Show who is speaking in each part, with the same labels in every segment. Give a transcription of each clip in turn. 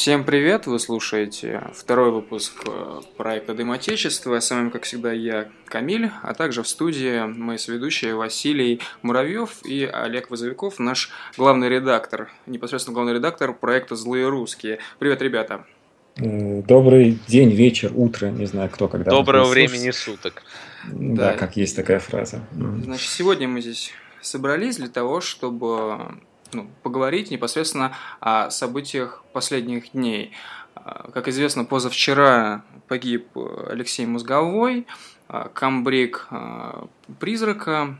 Speaker 1: Всем привет! Вы слушаете второй выпуск э, проекта Дым Отечества. С вами, как всегда, я, Камиль, а также в студии мои соведущие Василий Муравьев и Олег Вазовиков, наш главный редактор, непосредственно главный редактор проекта «Злые русские». Привет, ребята!
Speaker 2: Э, добрый день, вечер, утро, не знаю, кто когда.
Speaker 3: Доброго времени суток.
Speaker 2: Да, да, как есть такая фраза.
Speaker 1: Значит, сегодня мы здесь собрались для того, чтобы ну, поговорить непосредственно о событиях последних дней. А, как известно, позавчера погиб Алексей Мозговой, а, камбрик а, призрака,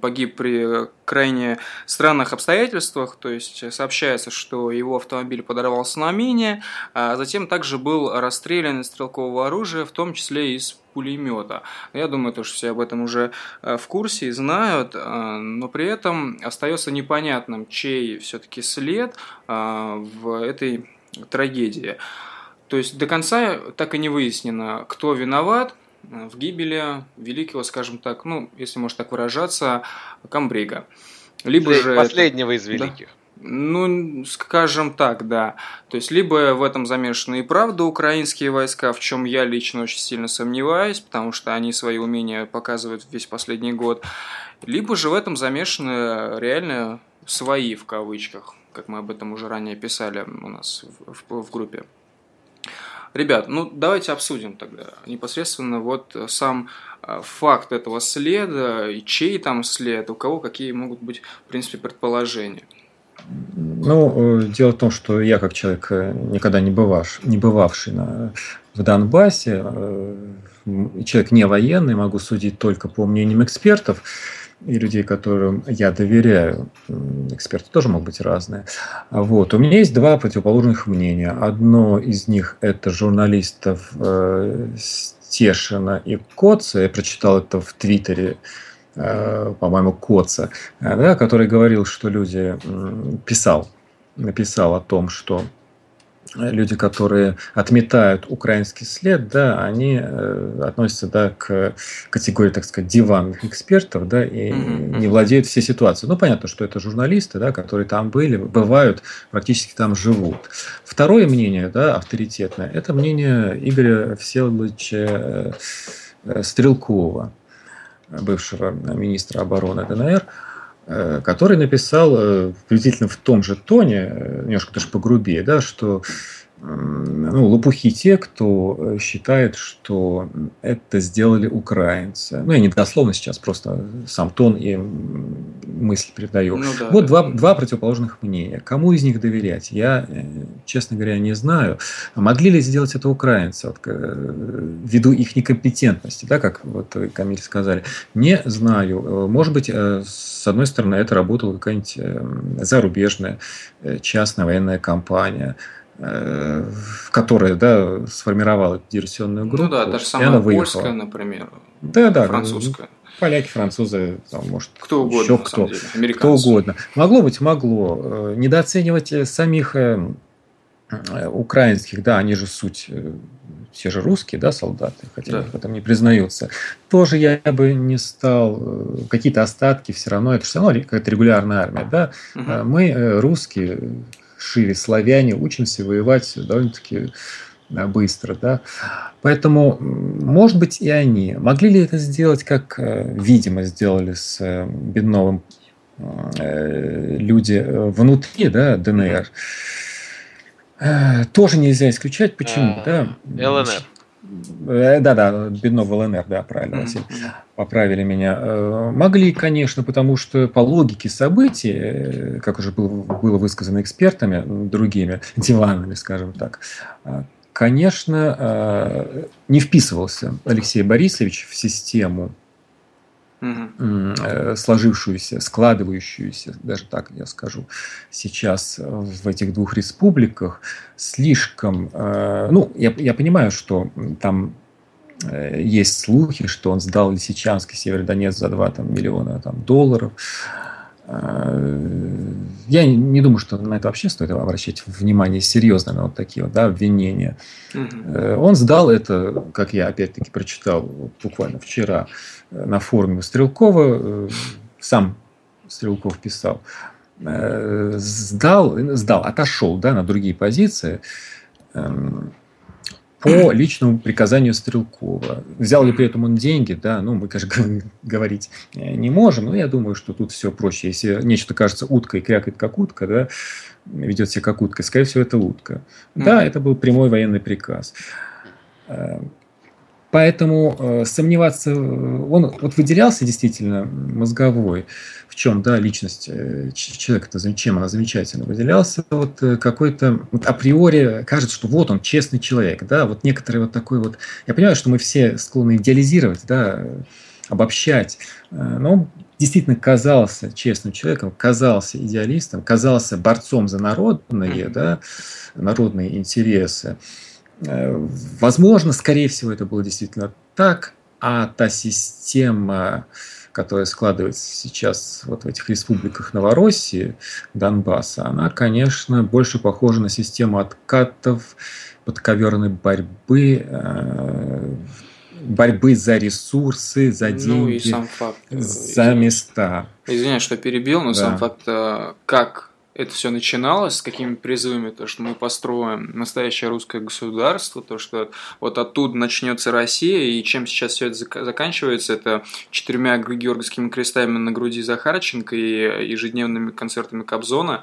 Speaker 1: погиб при крайне странных обстоятельствах, то есть сообщается, что его автомобиль подорвался на мине, а затем также был расстрелян из стрелкового оружия, в том числе из пулемета. Я думаю, то, что все об этом уже э, в курсе и знают, э, но при этом остается непонятным, чей все-таки след э, в этой трагедии. То есть до конца так и не выяснено, кто виноват, в гибели великого, скажем так, ну, если можно так выражаться, Камбрига.
Speaker 3: Либо же последнего из великих. Да?
Speaker 1: Ну, скажем так, да. То есть, либо в этом замешаны и правда украинские войска, в чем я лично очень сильно сомневаюсь, потому что они свои умения показывают весь последний год, либо же в этом замешаны реально свои, в кавычках, как мы об этом уже ранее писали у нас в, в, в группе. Ребят, ну давайте обсудим тогда непосредственно вот сам а, факт этого следа, и чей там след, у кого какие могут быть, в принципе, предположения.
Speaker 2: Ну, э, дело в том, что я как человек, э, никогда не, бываш, не бывавший на, в Донбассе, э, человек не военный, могу судить только по мнениям экспертов и людей, которым я доверяю. Эксперты тоже могут быть разные. Вот. У меня есть два противоположных мнения. Одно из них – это журналистов э, Стешина и Коца. Я прочитал это в Твиттере э, по-моему, Коца, э, да, который говорил, что люди писал, написал о том, что люди, которые отметают украинский след, да, они э, относятся да, к категории, так сказать, диванных экспертов, да, и mm-hmm. не владеют всей ситуацией. Ну, понятно, что это журналисты, да, которые там были, бывают, практически там живут. Второе мнение, да, авторитетное, это мнение Игоря Всеволодовича э, Стрелкова, бывшего министра обороны ДНР, Э, который написал э, приблизительно в том же тоне, э, немножко даже погрубее, да, что ну, лопухи те, кто считает, что это сделали украинцы. Ну, я не дословно сейчас, просто сам тон и мысль передаю. Ну, да, вот да. Два, два противоположных мнения. Кому из них доверять? Я, честно говоря, не знаю. Могли ли сделать это украинцы, вот, ввиду их некомпетентности, да, как вот Камиль сказали? Не знаю. Может быть, с одной стороны, это работала какая-нибудь зарубежная э, частная военная компания, э, которая да, сформировала диверсионную группу. Ну
Speaker 1: да, даже самая польская, например.
Speaker 2: Да, да. Французская. Поляки, французы, там, может,
Speaker 1: кто угодно,
Speaker 2: еще кто, кто угодно. Могло быть, могло. Э, недооценивать самих украинских, да, они же суть все же русские, да, солдаты, хотя да. в этом не признаются, тоже я бы не стал, э, какие-то остатки все равно, это все равно какая-то регулярная армия, да, угу. мы, э, русские, шире славяне, учимся воевать довольно-таки быстро, да, поэтому, может быть, и они. Могли ли это сделать, как, видимо, сделали с Бедновым люди внутри, да, ДНР, Э, тоже нельзя исключать. Почему? А,
Speaker 3: да. ЛНР.
Speaker 2: Э, да, да, Бедно в ЛНР, да, правильно, Василий. Поправили меня. Э, могли, конечно, потому что по логике событий, как уже было высказано экспертами, другими, диванами, скажем так, конечно, не вписывался Алексей Борисович в систему угу. сложившуюся, складывающуюся, даже так я скажу, сейчас в этих двух республиках, слишком... Э, ну, я, я понимаю, что там э, есть слухи, что он сдал Лисичанск и Северодонецк за 2 там, миллиона там, долларов. Я не думаю, что на это вообще стоит обращать внимание серьезно на вот такие вот, да, обвинения. Угу. Он сдал это, как я опять-таки прочитал буквально вчера, на форуме Стрелкова, э, сам Стрелков писал, э, сдал, сдал, отошел да, на другие позиции эм, по личному приказанию Стрелкова. Взял ли при этом он деньги, да, ну, мы, конечно, говорить не можем, но я думаю, что тут все проще. Если нечто кажется уткой, крякает как утка, да, ведет себя как утка, скорее всего, это утка. Да, это был прямой военный приказ. Э, поэтому э, сомневаться, он вот выделялся действительно мозговой, в чем, да, личность э, человека-то, чем она замечательно выделялся, вот какой-то, вот априори кажется, что вот он честный человек, да, вот некоторые вот такой вот, я понимаю, что мы все склонны идеализировать, да, обобщать, но он действительно казался честным человеком, казался идеалистом, казался борцом за народные, да, народные интересы. Э, возможно, скорее всего, это было действительно так, а та система, которая складывается сейчас вот в этих республиках Новороссии, Донбасса, она, конечно, больше похожа на систему откатов, подковерной борьбы, э, борьбы за ресурсы, за деньги, ну, и сам факт, э, за места.
Speaker 1: Извиняюсь, что перебил, но да. сам факт, как это все начиналось, с какими призывами, то, что мы построим настоящее русское государство, то, что вот оттуда начнется Россия, и чем сейчас все это заканчивается, это четырьмя георгиевскими крестами на груди Захарченко и ежедневными концертами Кобзона.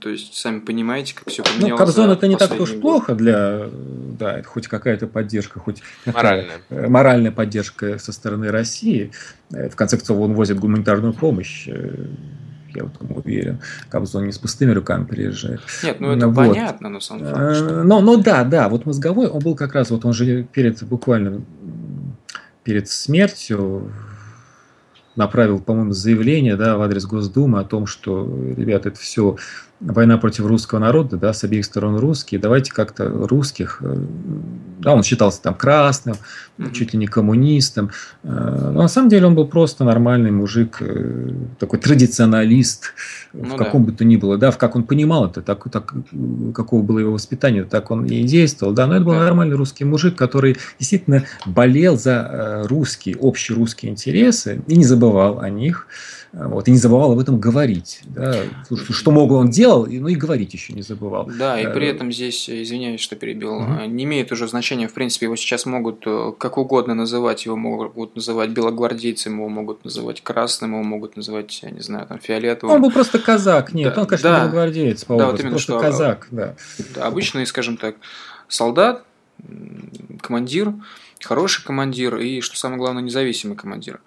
Speaker 1: То есть, сами понимаете, как все
Speaker 2: поменялось. Ну, Кобзон это не так уж год. плохо для, да, хоть какая-то поддержка, хоть
Speaker 3: моральная.
Speaker 2: Э, моральная поддержка со стороны России. Э, в конце концов, он возит гуманитарную помощь э, я в этом уверен. Кобзон не с пустыми руками приезжает.
Speaker 1: Нет, ну это вот. понятно, на самом деле. Что...
Speaker 2: Но, но да, да, вот мозговой, он был как раз, вот он же перед, буквально перед смертью направил, по-моему, заявление да, в адрес Госдумы о том, что, ребята, это все война против русского народа, да, с обеих сторон русские, давайте как-то русских, э, да, он считался там красным, mm-hmm. чуть ли не коммунистом, э, но на самом деле он был просто нормальный мужик, э, такой традиционалист, ну, в каком да. бы то ни было, да, в как он понимал это, так, так, какого было его воспитание, так он и действовал, да, но это был да. нормальный русский мужик, который действительно болел за русские, общие русские интересы и не забывал о них, вот, и не забывал об этом говорить. Да, что мог он делал, ну и говорить еще не забывал.
Speaker 1: Да, и при э, этом здесь, извиняюсь, что перебил, угу. не имеет уже значения, в принципе, его сейчас могут э, как угодно называть, его могут называть белогвардейцем, его могут называть красным, его могут называть, я не знаю, там, фиолетовым.
Speaker 2: Он был просто казак, нет, да, он, конечно, да, белогвардеец по да, вот именно, просто что, казак, да.
Speaker 1: да. Обычный, скажем так, солдат, командир, хороший командир и, что самое главное, независимый командир.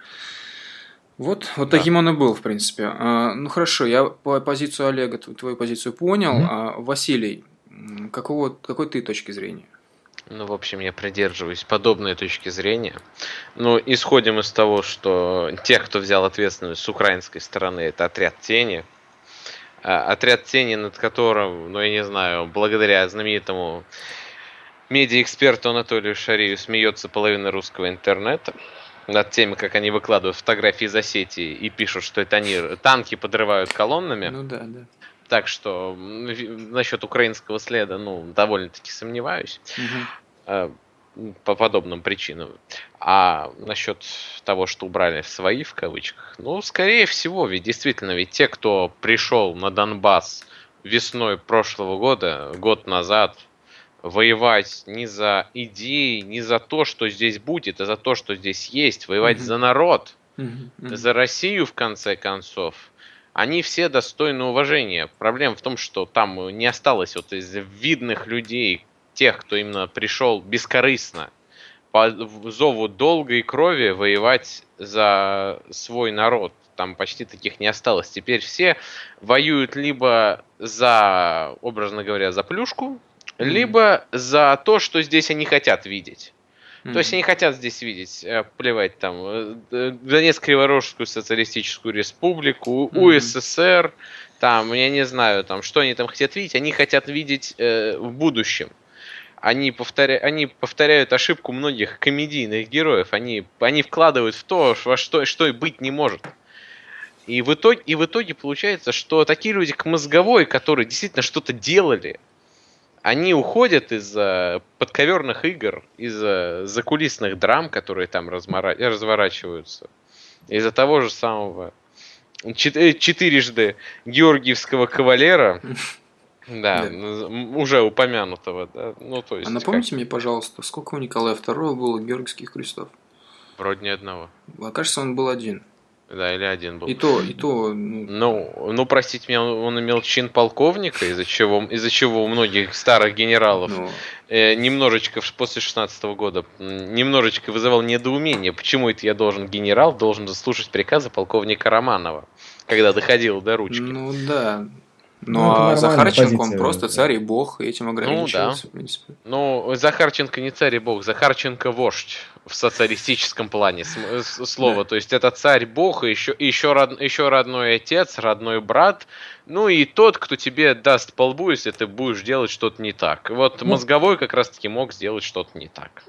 Speaker 1: Вот, вот да. таким он и был, в принципе. А, ну хорошо, я по позицию Олега твою позицию понял. Mm-hmm. А Василий, какого, какой ты точки зрения?
Speaker 3: Ну, в общем, я придерживаюсь подобной точки зрения. Ну, исходим из того, что тех, кто взял ответственность с украинской стороны, это отряд тени. А, отряд тени, над которым, ну, я не знаю, благодаря знаменитому медиа-эксперту Анатолию Шарию смеется половина русского интернета над теми, как они выкладывают фотографии за сети и пишут, что это они танки подрывают колоннами.
Speaker 1: Ну да, да.
Speaker 3: Так что насчет украинского следа, ну, довольно-таки сомневаюсь. Угу. По подобным причинам. А насчет того, что убрали свои в кавычках, ну, скорее всего, ведь действительно, ведь те, кто пришел на Донбасс весной прошлого года, год назад, воевать не за идеи, не за то, что здесь будет, а за то, что здесь есть, воевать mm-hmm. за народ, mm-hmm. Mm-hmm. за Россию в конце концов. Они все достойны уважения. Проблема в том, что там не осталось вот из видных людей, тех, кто именно пришел бескорыстно, по зову долгой крови воевать за свой народ. Там почти таких не осталось. Теперь все воюют либо за, образно говоря, за плюшку. Либо за то, что здесь они хотят видеть. Mm-hmm. То есть они хотят здесь видеть, э, плевать там, э, Донецк-Криворожскую социалистическую республику, mm-hmm. УССР, там, я не знаю, там, что они там хотят видеть, они хотят видеть э, в будущем. Они, повторя... они повторяют ошибку многих комедийных героев, они, они вкладывают в то, во что, что и быть не может. И в, итоге, и в итоге получается, что такие люди к мозговой, которые действительно что-то делали, они уходят из-за подковерных игр, из-за закулисных драм, которые там размора... разворачиваются, из-за того же самого четырежды Георгиевского кавалера, да, уже упомянутого, да. Ну, то есть,
Speaker 1: а напомните как... мне, пожалуйста, сколько у Николая II было Георгиевских крестов?
Speaker 3: Вроде ни одного.
Speaker 1: А кажется, он был один.
Speaker 3: Да, или один был.
Speaker 1: И то, и то.
Speaker 3: Ну, ну, ну простите меня, он имел чин полковника, из-за чего, из-за чего у многих старых генералов ну... э, немножечко после 16 года немножечко вызывал недоумение, почему это я должен генерал должен заслушать приказы полковника Романова, когда доходил до ручки.
Speaker 1: Ну да, ну, ну а Захарченко, позиция, он просто царь и бог, и этим ограничивался, ну, да. в принципе.
Speaker 3: Ну, Захарченко не царь и бог, Захарченко вождь в социалистическом плане слова. Да. То есть это царь бог, и еще, еще, род, еще родной отец, родной брат, ну и тот, кто тебе даст по лбу, если ты будешь делать что-то не так. Вот ну, мозговой как раз-таки мог сделать что-то не так.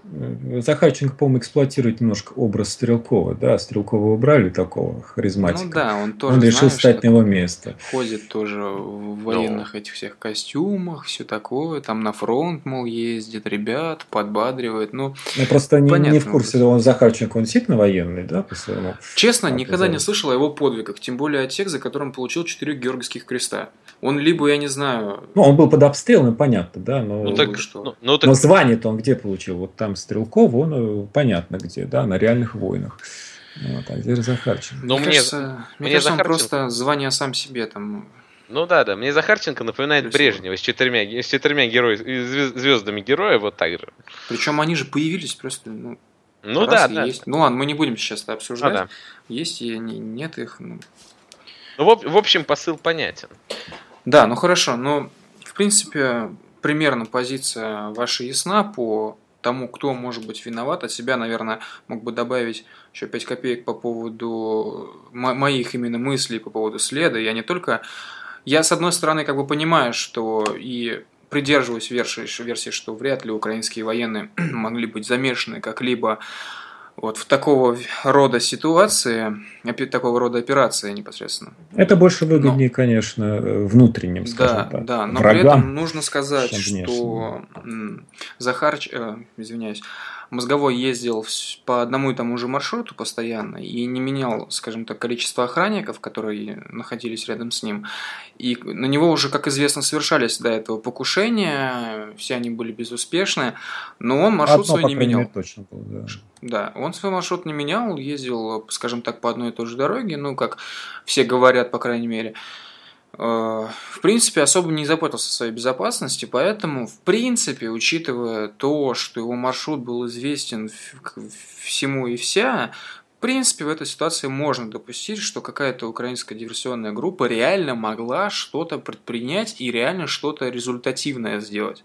Speaker 2: Захарченко, по-моему, эксплуатирует немножко образ Стрелкова, да? Стрелкова убрали такого харизматика. Ну
Speaker 1: да, он тоже,
Speaker 2: Он решил знаешь, встать на его место.
Speaker 1: Ходит тоже в военных Но... этих всех костюмах, все такое, там на фронт, мол, ездит, ребят, подбадривает, ну...
Speaker 2: Я просто не, не в курсе, он Захарченко, он действительно военный, да, по своему?
Speaker 1: Честно, никогда не слышал о его подвигах, тем более о тех, за которым получил четыре георгиевских Крестных Креста. Он либо, я не знаю...
Speaker 2: Ну, он был под обстрелом, понятно, да, но... Ну, так, что? Ну, ну, так... но звание-то он где получил? Вот там Стрелков, он э, понятно где, да, на реальных войнах. Вот, а здесь Захарченко.
Speaker 1: Ну, мне, мне кажется, мне кажется Захарченко... он просто звание сам себе там...
Speaker 3: Ну да, да. Мне Захарченко напоминает Брежнева с четырьмя, с четырьмя герои, звездами героя, вот так же.
Speaker 1: Причем они же появились просто, ну,
Speaker 3: ну да, да.
Speaker 1: Есть. Ну ладно, мы не будем сейчас это обсуждать. А, да. Есть и нет их. Ну,
Speaker 3: ну, в, общем, посыл понятен.
Speaker 1: Да, ну хорошо. Но, в принципе, примерно позиция ваша ясна по тому, кто может быть виноват. От себя, наверное, мог бы добавить еще 5 копеек по поводу моих именно мыслей по поводу следа. Я не только... Я, с одной стороны, как бы понимаю, что и придерживаюсь версии, версии что вряд ли украинские военные могли быть замешаны как-либо вот в такого рода ситуации, такого рода операции непосредственно.
Speaker 2: Это больше выгоднее, но, конечно, внутренним, скажем
Speaker 1: да,
Speaker 2: так.
Speaker 1: Да, но врагам, при этом нужно сказать, что Захарч, э, извиняюсь, Мозговой ездил по одному и тому же маршруту постоянно и не менял, скажем так, количество охранников, которые находились рядом с ним. И на него уже, как известно, совершались до этого покушения, все они были безуспешны, но он маршрут Одно, свой не менял.
Speaker 2: Точно был, да.
Speaker 1: да, он свой маршрут не менял, ездил, скажем так, по одной и той же дороге, ну, как все говорят, по крайней мере. В принципе, особо не заботился о своей безопасности, поэтому, в принципе, учитывая то, что его маршрут был известен всему и вся, в принципе, в этой ситуации можно допустить, что какая-то украинская диверсионная группа реально могла что-то предпринять и реально что-то результативное сделать.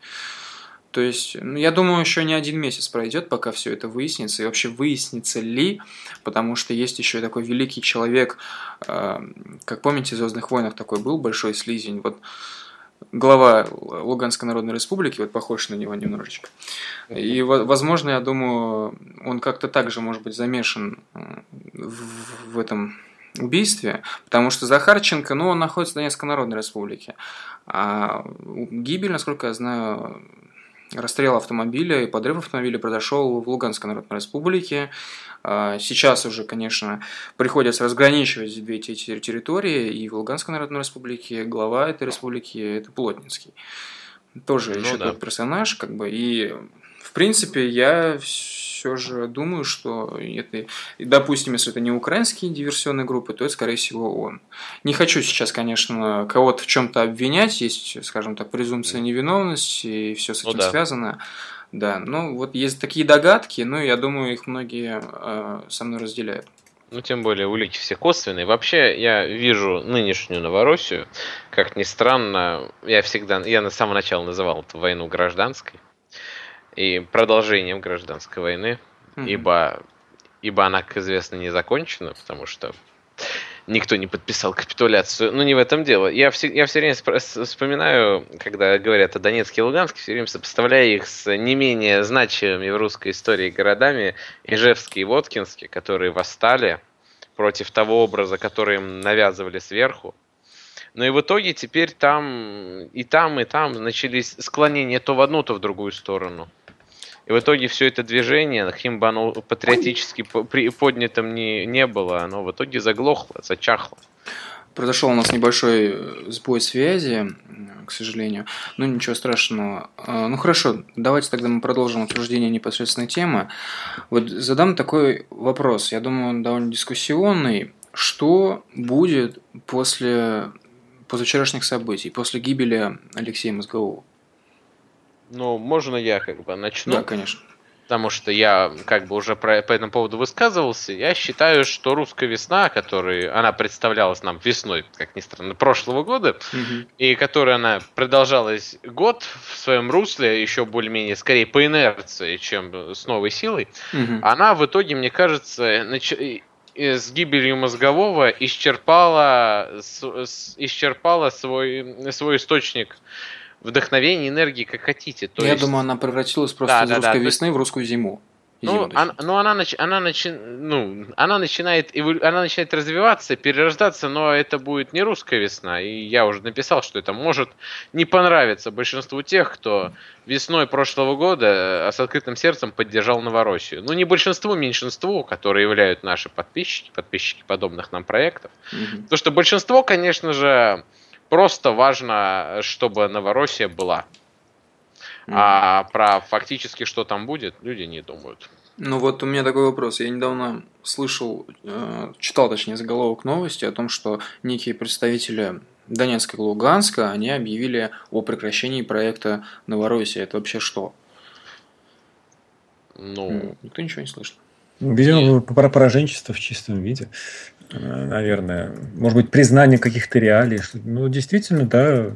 Speaker 1: То есть, ну, я думаю, еще не один месяц пройдет, пока все это выяснится. И вообще выяснится ли, потому что есть еще такой великий человек, э, как помните, в Звездных войнах такой был большой слизень. Вот глава Луганской Народной Республики, вот похож на него немножечко. И, возможно, я думаю, он как-то также может быть замешан э, в, в этом убийстве, потому что Захарченко, ну, он находится в Донецкой Народной Республике. А гибель, насколько я знаю, Расстрел автомобиля и подрыв автомобиля произошел в Луганской Народной Республике. А, сейчас уже, конечно, приходится разграничивать две эти территории, и в Луганской Народной Республике глава этой республики – это Плотницкий. Тоже ну, еще да. тот персонаж, как бы, и в принципе я все же думаю, что это, допустим, если это не украинские диверсионные группы, то это, скорее всего, он. Не хочу сейчас, конечно, кого-то в чем-то обвинять, есть, скажем так, презумпция невиновности, и все с ну этим ну, да. связано. Да, ну вот есть такие догадки, но я думаю, их многие э, со мной разделяют.
Speaker 3: Ну, тем более улики все косвенные. Вообще, я вижу нынешнюю Новороссию, как ни странно, я всегда, я на самого начала называл эту войну гражданской и продолжением гражданской войны, mm-hmm. ибо, ибо она, как известно, не закончена, потому что никто не подписал капитуляцию. Ну, не в этом дело. Я все, я все время вспоминаю, когда говорят о Донецке и Луганске, все время сопоставляю их с не менее значимыми в русской истории городами Ижевске и Воткинске, которые восстали против того образа, который им навязывали сверху. Но и в итоге теперь там и там, и там начались склонения то в одну, то в другую сторону. И в итоге все это движение, каким бы оно патриотически поднятым не, не было, оно в итоге заглохло, зачахло.
Speaker 1: Произошел у нас небольшой э, сбой связи, к сожалению. Но ничего страшного. А, ну хорошо, давайте тогда мы продолжим обсуждение непосредственной темы. Вот задам такой вопрос. Я думаю, он довольно дискуссионный. Что будет после позавчерашних событий, после гибели Алексея Мозгового?
Speaker 3: Ну, можно я как бы начну?
Speaker 1: Да, конечно
Speaker 3: потому что я как бы уже про, по этому поводу высказывался, я считаю, что русская весна, которая она представлялась нам весной, как ни странно, прошлого года, угу. и которая она продолжалась год в своем русле, еще более-менее скорее по инерции, чем с новой силой, угу. она в итоге, мне кажется, нач... с гибелью мозгового исчерпала, исчерпала свой, свой источник вдохновение, энергии, как хотите.
Speaker 1: То Я есть... думаю, она превратилась просто да, из да, русской да, весны есть... в русскую зиму.
Speaker 3: Ну, она, ну она, нач, она, начи, ну, она, начинает, она начинает развиваться, перерождаться, но это будет не русская весна. И я уже написал, что это может не понравиться большинству тех, кто весной прошлого года э, с открытым сердцем поддержал Новороссию. Ну, не большинству, меньшинству, которые являются наши подписчики, подписчики подобных нам проектов. Mm-hmm. Потому что большинство, конечно же, Просто важно, чтобы Новороссия была. А про фактически, что там будет, люди не думают.
Speaker 1: Ну вот у меня такой вопрос. Я недавно слышал, э, читал точнее заголовок новости о том, что некие представители Донецка и Луганска, они объявили о прекращении проекта Новороссия. Это вообще что? Ну... Никто ничего не слышал.
Speaker 2: Видимо, про пораженчество в чистом виде. Э, наверное. Может быть, признание каких-то реалий. Ну, действительно, да,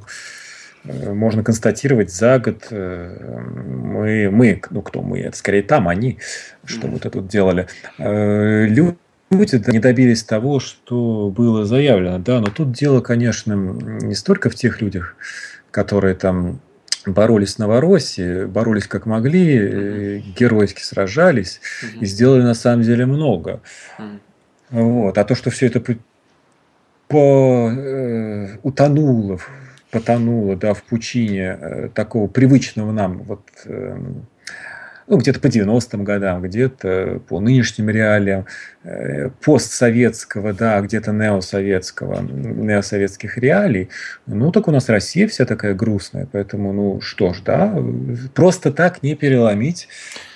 Speaker 2: э, можно констатировать за год э, мы, мы, ну кто мы, это скорее там они, что это вот делали. Люди не добились того, что было заявлено, да, но тут дело, конечно, не столько в тех людях, которые там боролись с Новороссией, боролись как могли, геройски сражались и сделали на самом деле много. Вот. А то, что все это по, э, утонуло, потонуло да, в пучине э, такого привычного нам вот, э, ну, где-то по 90-м годам, где-то по нынешним реалиям, э, постсоветского, да, где-то неосоветского, неосоветских реалий. Ну, так у нас Россия вся такая грустная, поэтому, ну, что ж, да, просто так не переломить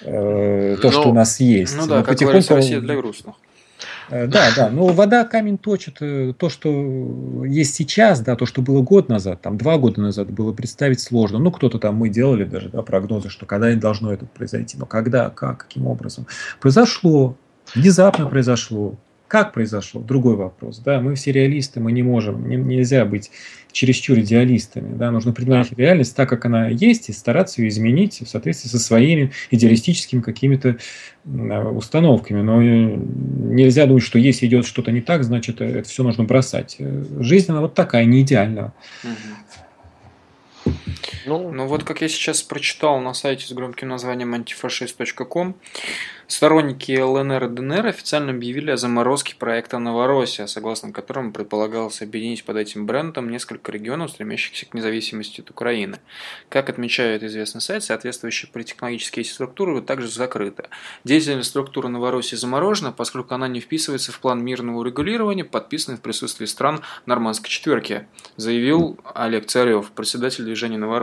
Speaker 2: э, то, ну, что у нас есть.
Speaker 1: Ну да, Но как говорится, Россия для грустных.
Speaker 2: Э, да, да, но вода камень точит. Э, то, что есть сейчас, да, то, что было год назад, там два года назад, было представить сложно. Ну, кто-то там, мы делали даже да, прогнозы, что когда не должно это произойти. Но когда, как, каким образом? Произошло, внезапно произошло. Как произошло? Другой вопрос. Да, мы все реалисты, мы не можем, не, нельзя быть чересчур идеалистами. Да? Нужно принимать реальность так, как она есть, и стараться ее изменить в соответствии со своими идеалистическими какими-то установками. Но э, нельзя думать, что если идет что-то не так, значит, это все нужно бросать. Жизнь, она вот такая, не идеальная.
Speaker 1: Ну, ну вот как я сейчас прочитал на сайте с громким названием antifascist.com, Сторонники ЛНР и ДНР официально объявили о заморозке проекта «Новороссия», согласно которому предполагалось объединить под этим брендом несколько регионов, стремящихся к независимости от Украины. Как отмечает известный сайт, соответствующие политтехнологические структуры также закрыты. Деятельность структуры Новороссии заморожена, поскольку она не вписывается в план мирного урегулирования, подписанный в присутствии стран Нормандской четверки, заявил Олег Царев, председатель движения «Новороссия».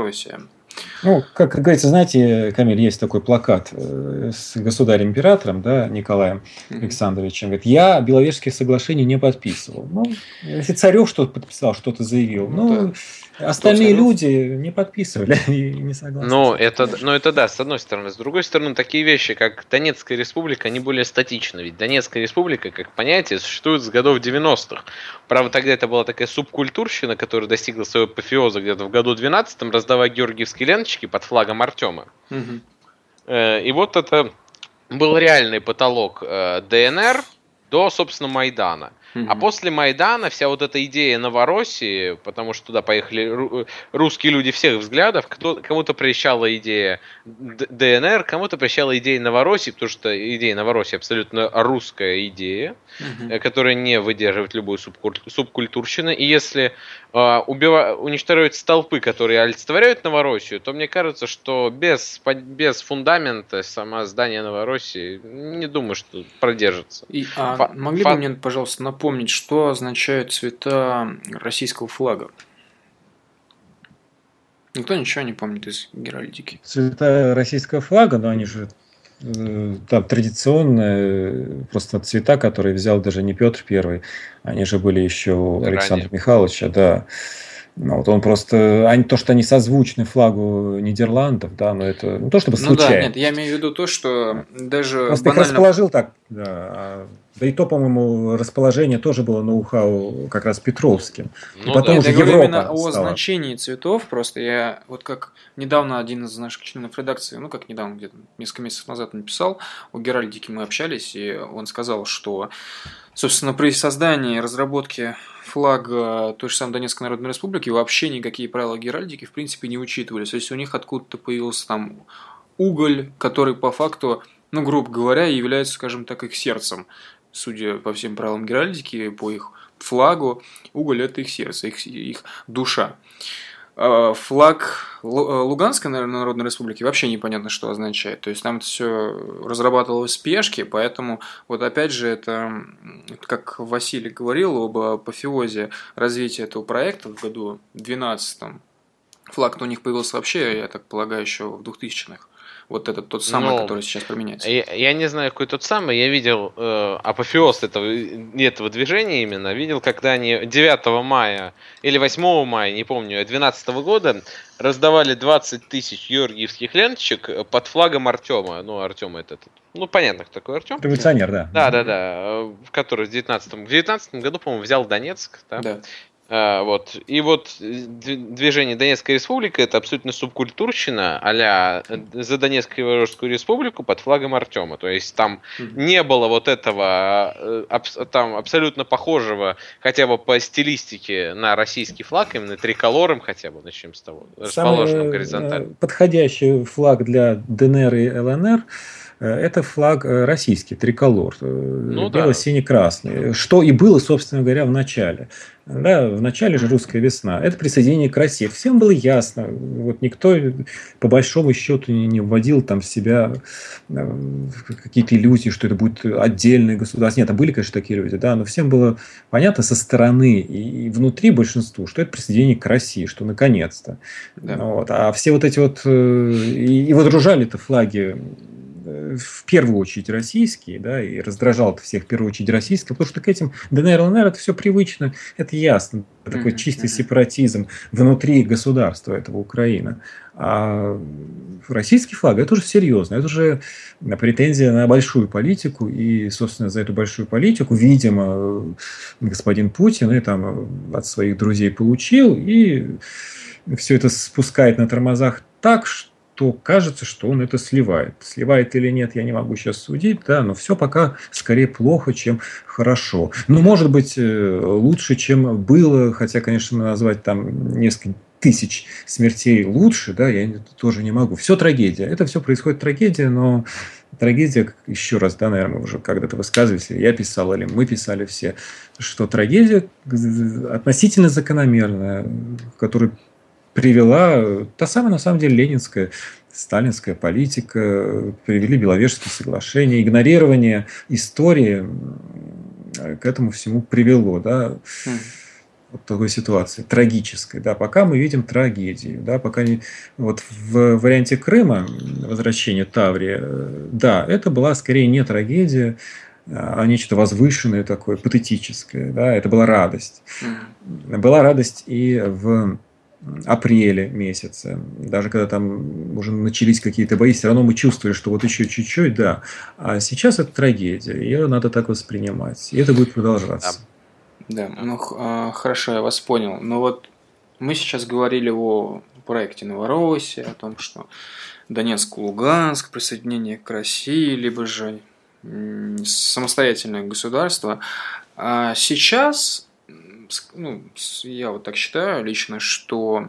Speaker 2: Ну, как, как говорится, знаете, Камиль, есть такой плакат э, с государем-императором, да, Николаем Александровичем. Говорит, я Беловежских соглашений не подписывал. Ну, если Царев что-то подписал, что-то заявил, ну, ну да. Остальные люди не подписывали и не согласны.
Speaker 3: Ну это, ну, это да, с одной стороны. С другой стороны, такие вещи, как Донецкая республика, они более статичны. Ведь Донецкая республика, как понятие, существует с годов 90-х. Правда, тогда это была такая субкультурщина, которая достигла своего апофеоза где-то в году 12-м, раздавая георгиевские ленточки под флагом Артема. Угу. И вот это был реальный потолок э, ДНР до, собственно, Майдана. Угу. А после Майдана вся вот эта идея Новороссии, потому что туда поехали русские люди всех взглядов, кто, кому-то прищала идея ДНР, кому-то прищала идея Новороссии, потому что идея Новороссии абсолютно русская идея, угу. которая не выдерживает любую субкуль... субкультурщину. И если э, убива... уничтожать столпы, которые олицетворяют Новороссию, то мне кажется, что без, без фундамента сама здание Новороссии не думаю, что продержится.
Speaker 1: И, а Фа... могли Фа... бы мне, пожалуйста, напомнить, напомнить, что означают цвета российского флага. Никто ничего не помнит из геральдики.
Speaker 2: Цвета российского флага, но они же э, там традиционные просто цвета, которые взял даже не Петр Первый, они же были еще у Александра Михайловича, да. Ну, вот он просто, они, то, что они созвучны флагу Нидерландов, да, но это ну, то, чтобы случайно. Ну да, нет,
Speaker 1: я имею в виду то, что даже
Speaker 2: Просто банально... их расположил так, да, а, да и то, по-моему, расположение тоже было ноу-хау как раз Петровским.
Speaker 1: Ну, и потом да, уже я Европа именно стала. о значении цветов, просто я вот как недавно один из наших членов редакции, ну как недавно, где-то несколько месяцев назад написал, у Геральдики мы общались, и он сказал, что, собственно, при создании разработке флага той же самой Донецкой Народной Республики вообще никакие правила геральдики в принципе не учитывались. То есть у них откуда-то появился там уголь, который по факту, ну, грубо говоря, является, скажем так, их сердцем. Судя по всем правилам геральдики, по их флагу, уголь – это их сердце, их, их душа. Э, флаг э, Луганской Народной Республики вообще непонятно, что означает. То есть там это все разрабатывалось в спешке, поэтому вот опять же это, как Василий говорил об апофеозе развития этого проекта в году 2012 флаг у них появился вообще, я так полагаю, еще в 2000-х. Вот этот тот самый, Но, который сейчас применяется.
Speaker 3: Я, я не знаю, какой тот самый. Я видел э, апофеоз этого, этого движения именно. Видел, когда они 9 мая или 8 мая, не помню, 2012 года раздавали 20 тысяч георгиевских ленточек под флагом Артема. Ну, Артем этот. Ну, понятно, кто такой Артем.
Speaker 2: Революционер, да.
Speaker 3: Да, да, да. В который в 19 в 19 году, по-моему, взял Донецк. Да? да. А, вот. И вот движение Донецкая республика это абсолютно субкультурщина а за Воронежскую республику под флагом Артема. То есть там не было вот этого э, там абсолютно похожего хотя бы по стилистике на российский флаг, именно триколором хотя бы, начнем с того, расположенным горизонтально.
Speaker 2: Э, подходящий флаг для ДНР и ЛНР Э, это флаг э, российский, триколор, э, ну, бело-синий-красный, да. что и было, собственно говоря, в начале. Да, в начале же русская весна. Это присоединение к России. Всем было ясно. Вот никто по большому счету не, не вводил там в себя какие-то иллюзии, что это будет отдельное государство. Нет, там были, конечно, такие люди, да, но всем было понятно со стороны и внутри большинству, что это присоединение к России, что наконец-то. Да. Вот. А все вот эти вот... И, и водружали-то флаги в первую очередь российские, да, и раздражал это всех в первую очередь российские, потому что к этим ДНР, ЛНР это все привычно, это ясно, такой mm-hmm. чистый сепаратизм внутри государства этого Украины. А российский флаг это уже серьезно, это уже претензия на большую политику, и, собственно, за эту большую политику, видимо, господин Путин и там от своих друзей получил, и все это спускает на тормозах так, что то кажется, что он это сливает. Сливает или нет, я не могу сейчас судить, да, но все пока скорее плохо, чем хорошо. Ну, может быть, э, лучше, чем было, хотя, конечно, назвать там несколько тысяч смертей лучше, да, я тоже не могу. Все трагедия. Это все происходит трагедия, но трагедия, еще раз, да, наверное, уже когда-то высказывались, я писал, или мы писали все, что трагедия относительно закономерная, которая привела та самая, на самом деле, ленинская сталинская политика, привели Беловежские соглашения, игнорирование истории к этому всему привело, да, mm. вот такой ситуации, трагической, да, пока мы видим трагедию, да, пока не, вот в варианте Крыма, возвращение Таврия, да, это была скорее не трагедия, а нечто возвышенное такое, патетическое, да, это была радость. Mm. Была радость и в апреле месяце, даже когда там уже начались какие-то бои, все равно мы чувствовали, что вот еще чуть-чуть, да. А сейчас это трагедия, ее надо так воспринимать, и это будет продолжаться.
Speaker 1: Да, да ну а, хорошо, я вас понял. Но вот мы сейчас говорили о проекте Новороссия, о том, что Донецк, Луганск, присоединение к России, либо же самостоятельное государство. А сейчас, ну, я вот так считаю лично, что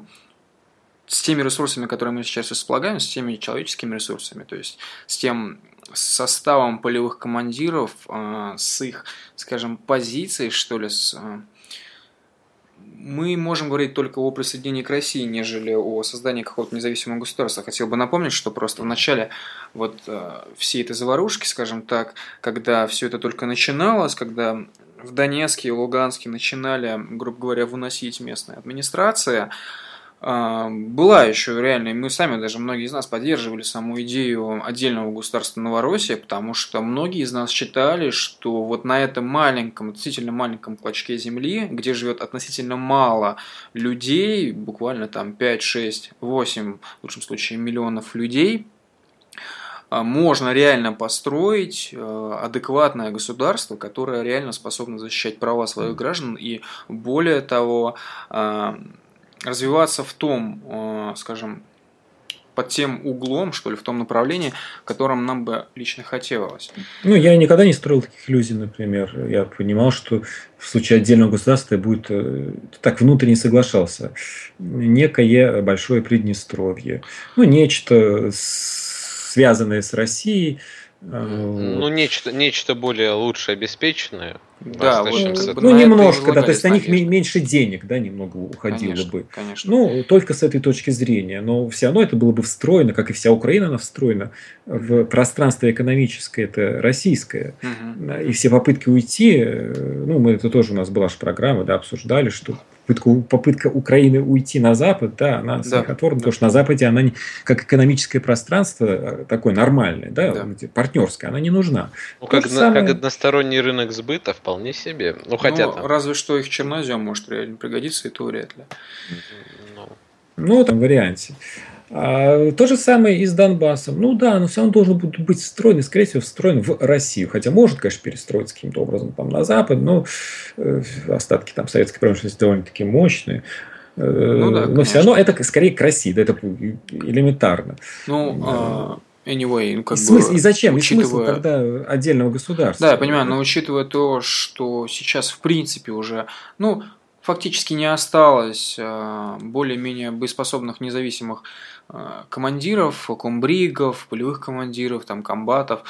Speaker 1: с теми ресурсами, которые мы сейчас располагаем, с теми человеческими ресурсами, то есть с тем составом полевых командиров, а, с их, скажем, позицией, что ли, с а, мы можем говорить только о присоединении к России, нежели о создании какого-то независимого государства. Хотел бы напомнить, что просто в начале вот э, всей этой заварушки, скажем так, когда все это только начиналось, когда в Донецке и Луганске начинали, грубо говоря, выносить местная администрация, а, была еще реально, мы сами, даже многие из нас поддерживали саму идею отдельного государства Новороссия, потому что многие из нас считали, что вот на этом маленьком, относительно маленьком клочке земли, где живет относительно мало людей, буквально там 5, 6, 8, в лучшем случае миллионов людей, можно реально построить э, адекватное государство, которое реально способно защищать права своих граждан и более того а, развиваться в том, э, скажем, под тем углом, что ли, в том направлении, в котором нам бы лично хотелось.
Speaker 2: Ну, я никогда не строил таких иллюзий, например. Я понимал, что в случае отдельного государства будет э, так внутренне соглашался. Некое большое Приднестровье. Ну, нечто связанное с Россией,
Speaker 3: ну, нечто, нечто более лучше обеспеченное.
Speaker 2: Да, вот, ну, немножко, да, то есть на них меньше денег, да, немного уходило
Speaker 1: конечно,
Speaker 2: бы.
Speaker 1: Конечно.
Speaker 2: Ну, только с этой точки зрения. Но все равно это было бы встроено, как и вся Украина, она встроена в пространство экономическое, это российское. Угу. И все попытки уйти, э, ну, мы это тоже у нас была же программа, да, обсуждали, что попытка, попытка Украины уйти на Запад, да, она смехотворна, да. потому что на Западе она не, как экономическое пространство э, такое нормальное, да, да. партнерское, она не нужна.
Speaker 3: Ну, как, самое... как односторонний рынок сбыта вполне себе. Ну, хотя
Speaker 1: ну, там... разве что их чернозем может реально пригодиться, и то вряд ли.
Speaker 2: Ну, ну там варианте. А, то же самое и с Донбассом. Ну да, но все равно должен быть встроен, и, скорее всего, встроен в Россию. Хотя может, конечно, перестроиться каким-то образом там на Запад, но э, остатки там советской промышленности довольно-таки мощные. Э, ну, да, но все равно это скорее к России, да, это элементарно.
Speaker 1: Ну, а, Anyway, ну как
Speaker 2: и, бы, смысл, и зачем? Учитывая... И смысл тогда отдельного государства?
Speaker 1: Да, я понимаю, но учитывая то, что сейчас в принципе уже, ну, фактически не осталось более-менее боеспособных независимых командиров, комбригов, полевых командиров, там, комбатов.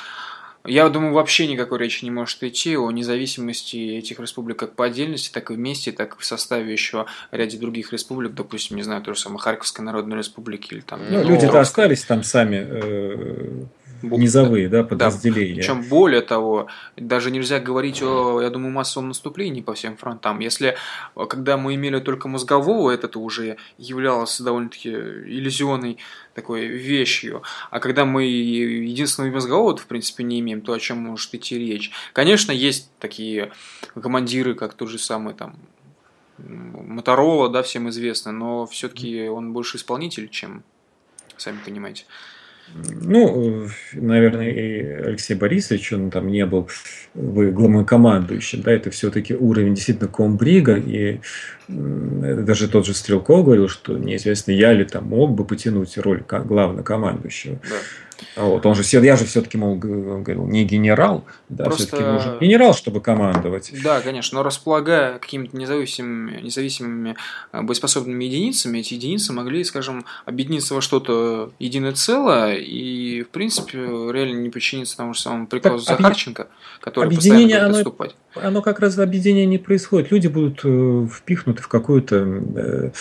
Speaker 1: Я думаю, вообще никакой речи не может идти о независимости этих республик как по отдельности, так и вместе, так и в составе еще ряде других республик, допустим, не знаю, то же самое Харьковской Народной Республики или там...
Speaker 2: Ну, люди-то остались там сами э, низовые да, подразделения.
Speaker 1: Да, причем более того, даже нельзя говорить о, я думаю, массовом наступлении по всем фронтам. Если, когда мы имели только мозгового, это уже являлось довольно-таки иллюзионной такой вещью. А когда мы единственного мозгового, в принципе, не имеем, то о чем может идти речь? Конечно, есть такие командиры, как тот же самый там Моторола, да, всем известно, но все-таки он больше исполнитель, чем, сами понимаете.
Speaker 2: Ну, наверное, и Алексей Борисович, он там не был вы главнокомандующим, да, это все-таки уровень действительно комбрига, и даже тот же Стрелков говорил, что неизвестно, я ли там мог бы потянуть роль главнокомандующего. Да. Вот, он же, я же все-таки, мол, говорил, не генерал, да, Просто... все-таки нужен генерал, чтобы командовать.
Speaker 1: Да, конечно, но располагая какими-то независимыми, независимыми э, боеспособными единицами, эти единицы могли, скажем, объединиться во что-то единое целое и, в принципе, реально не подчиниться тому же самому приказу так, Захарченко, который
Speaker 2: объединение, постоянно будет оно, оно как раз объединение не происходит. Люди будут э, впихнуты в какую-то э,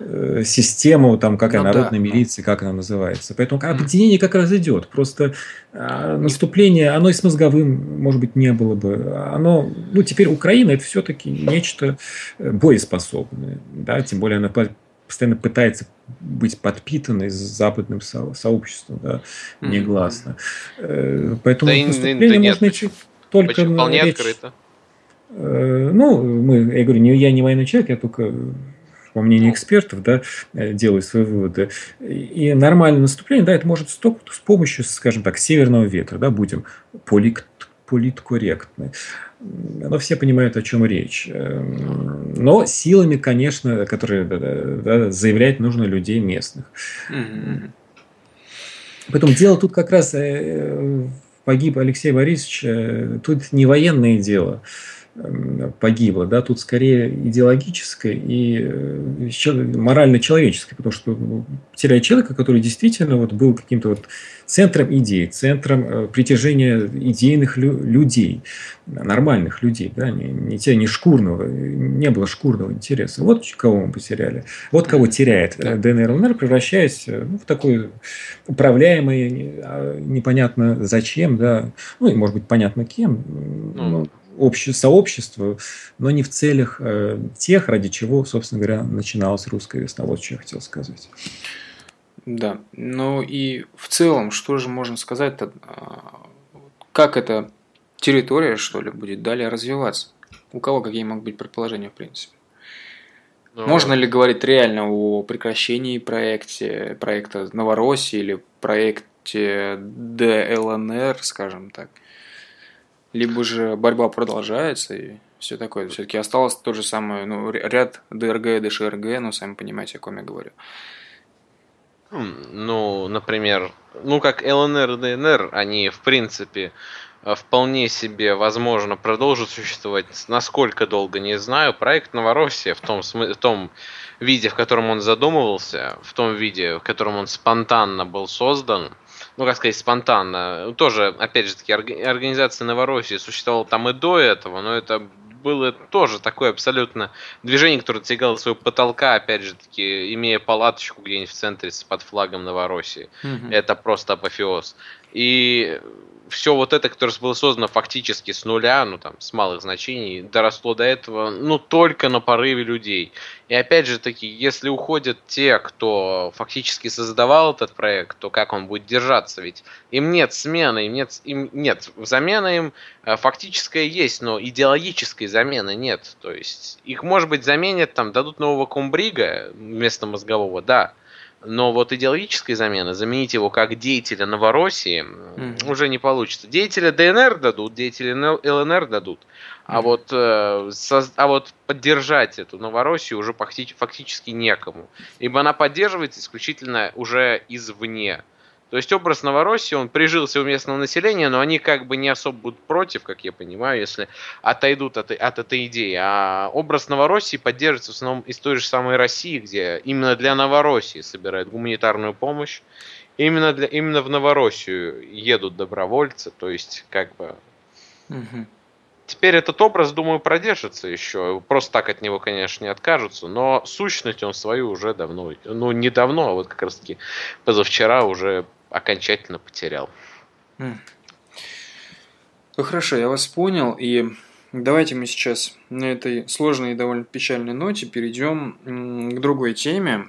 Speaker 2: э, систему, там, какая ну, народная да, милиция, как она называется. Поэтому объединение как раз идет. Просто э, наступление, оно и с мозговым, может быть, не было бы. Оно, ну, теперь Украина это все-таки нечто боеспособное. Да? Тем более она постоянно пытается быть подпитанной западным со сообществом, да, негласно. Mm-hmm. Поэтому да наступление да можно идти только вполне речь... открыто. Э, ну, мы, я говорю, я не военный человек, я только по мнению экспертов, да, э, делаю свои выводы. И нормальное наступление, да, это может с помощью, скажем так, северного ветра, да, будем полит, политкорректны. Но все понимают, о чем речь. Эм, но силами, конечно, которые да, да, заявлять нужно людей местных. Mm-hmm. Поэтому дело тут как раз э, погиб Алексей Борисович, тут не военное дело. Погибло, да, тут скорее идеологическое и морально-человеческое, потому что ну, теряет человека, который действительно вот был каким-то вот центром идей, центром э, притяжения идейных людей, нормальных людей, да, не, не те, не шкурного, не было шкурного интереса. Вот кого мы потеряли. Вот кого теряет э, ДНР ЛНР, превращаясь э, ну, в такой управляемый, а, непонятно зачем, да, ну и может быть понятно кем, ну обще, сообществу, но не в целях э, тех, ради чего, собственно говоря, начиналась русская весна. Вот что я хотел сказать.
Speaker 1: Да, ну и в целом, что же можно сказать-то, а, как эта территория, что ли, будет далее развиваться? У кого какие могут быть предположения, в принципе? Но... Ну, можно ли говорить реально о прекращении проекте, проекта Новороссии или проекте ДЛНР, скажем так? Либо же борьба продолжается и все такое. Все-таки осталось тот же самый ну, ряд ДРГ ДШРГ, но сами понимаете, о ком я говорю.
Speaker 3: Ну, например, ну как ЛНР и ДНР, они в принципе э, вполне себе возможно продолжат существовать. Насколько долго, не знаю. Проект Новороссия в том, в том виде, в котором он задумывался, в том виде, в котором он спонтанно был создан, ну, как сказать, спонтанно. Тоже, опять же таки, организация Новороссии существовала там и до этого, но это было тоже такое абсолютно движение, которое достигало своего потолка, опять же таки, имея палаточку где-нибудь в центре под флагом Новороссии. Mm-hmm. Это просто апофеоз. И все вот это, которое было создано фактически с нуля, ну там, с малых значений, доросло до этого, ну, только на порыве людей. И опять же таки, если уходят те, кто фактически создавал этот проект, то как он будет держаться? Ведь им нет смены, им нет, им нет замена им э, фактическая есть, но идеологической замены нет. То есть их, может быть, заменят, там, дадут нового кумбрига вместо мозгового, да, но вот идеологической замены, заменить его как деятеля Новороссии, mm-hmm. уже не получится. Деятеля ДНР дадут, деятеля ЛНР дадут. Mm-hmm. А, вот, э, соз... а вот поддержать эту Новороссию уже фактически некому. Ибо она поддерживается исключительно уже извне. То есть образ Новороссии, он прижился у местного населения, но они как бы не особо будут против, как я понимаю, если отойдут от, от этой идеи. А образ Новороссии поддерживается в основном из той же самой России, где именно для Новороссии собирают гуманитарную помощь. Именно, для, именно в Новороссию едут добровольцы, то есть как бы... Угу. Теперь этот образ, думаю, продержится еще. Просто так от него, конечно, не откажутся. Но сущность он свою уже давно, ну не давно, а вот как раз таки позавчера уже окончательно потерял. Ну
Speaker 1: хорошо, я вас понял. И давайте мы сейчас на этой сложной и довольно печальной ноте перейдем к другой теме.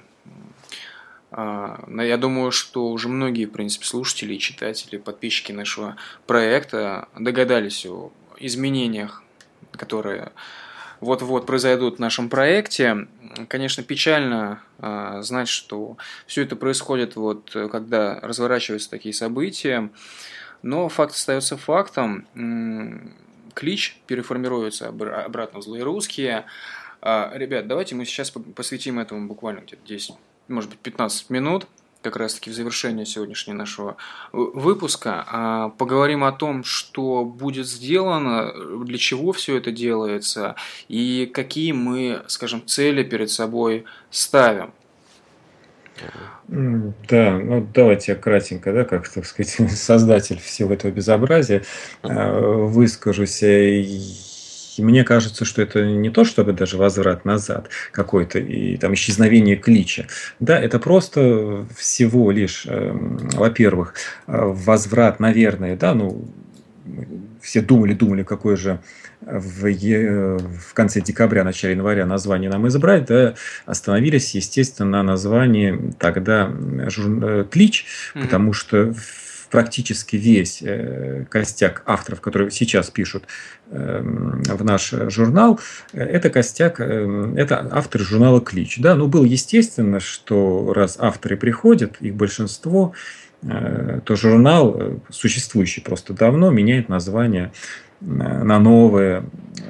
Speaker 1: А, я думаю, что уже многие, в принципе, слушатели, читатели, подписчики нашего проекта догадались о изменениях, которые вот-вот произойдут в нашем проекте. Конечно, печально э, знать, что все это происходит вот когда разворачиваются такие события, но факт остается фактом. Клич переформируется обратно в злые русские. Э, ребят, давайте мы сейчас посвятим этому буквально где-то 10, может быть, 15 минут как раз-таки в завершение сегодняшнего нашего э, выпуска. А, поговорим о том, что будет сделано, для чего все это делается и какие мы, скажем, цели перед собой ставим.
Speaker 2: Да, ну давайте я кратенько, да, как, так сказать, создатель всего этого безобразия, э, выскажусь. Мне кажется, что это не то, чтобы даже возврат назад какой-то и там исчезновение клича. Да, это просто всего лишь, э, во-первых, возврат, наверное, да, ну, все думали, думали, какой же в, в конце декабря, начале января название нам избрать, да, остановились, естественно, на названии тогда жур... Э, клич, mm-hmm. потому что практически весь э, костяк авторов, которые сейчас пишут эм, в наш журнал, это костяк, эм, это авторы журнала «Клич». Да? Ну, было естественно, что раз авторы приходят, их большинство, э, то журнал, э, существующий просто давно, меняет название на новое,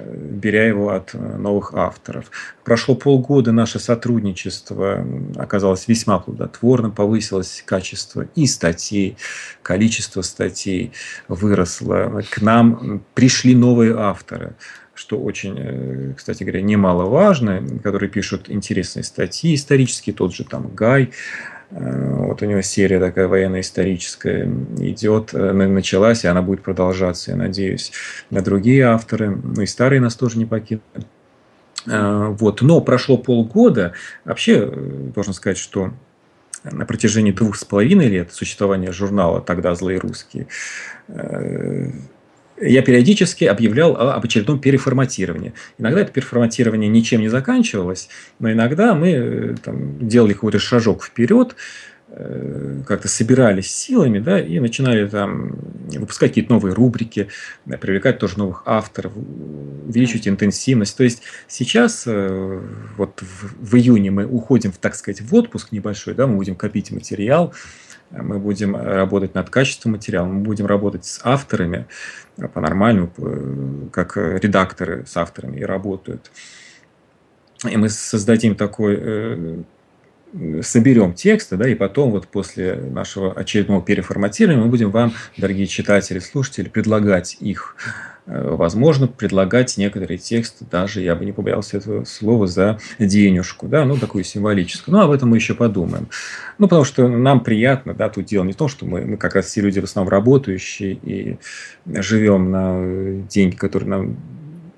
Speaker 2: беря его от новых авторов. Прошло полгода, наше сотрудничество оказалось весьма плодотворным, повысилось качество и статей, количество статей выросло. К нам пришли новые авторы. что очень, кстати говоря, немаловажно, которые пишут интересные статьи исторические, тот же там Гай, вот у него серия такая военно-историческая идет, началась, и она будет продолжаться, я надеюсь, на другие авторы. Ну и старые нас тоже не покинут. Вот. Но прошло полгода. Вообще, должен сказать, что на протяжении двух с половиной лет существования журнала «Тогда злые русские» э, я периодически объявлял об очередном переформатировании. Иногда это переформатирование ничем не заканчивалось, но иногда мы э, там, делали какой-то шажок вперед, Э, как-то собирались силами, да, и начинали там выпускать какие-то новые рубрики, привлекать тоже новых авторов, увеличивать интенсивность. То есть сейчас, э, вот в, в июне мы уходим, так сказать, в отпуск небольшой, да, мы будем копить материал, мы будем работать над качеством материала, мы будем работать с авторами по-нормальному, как редакторы с авторами и работают. И мы создадим такой э, соберем тексты, да, и потом вот после нашего очередного переформатирования мы будем вам, дорогие читатели, слушатели, предлагать их. Э, возможно, предлагать некоторые тексты, даже я бы не побоялся этого слова, за денежку, да, ну, такую символическую. Ну, об этом мы еще подумаем. Ну, потому что нам приятно, да, тут дело не в том, что мы, мы как раз все люди в основном работающие и живем на деньги, которые нам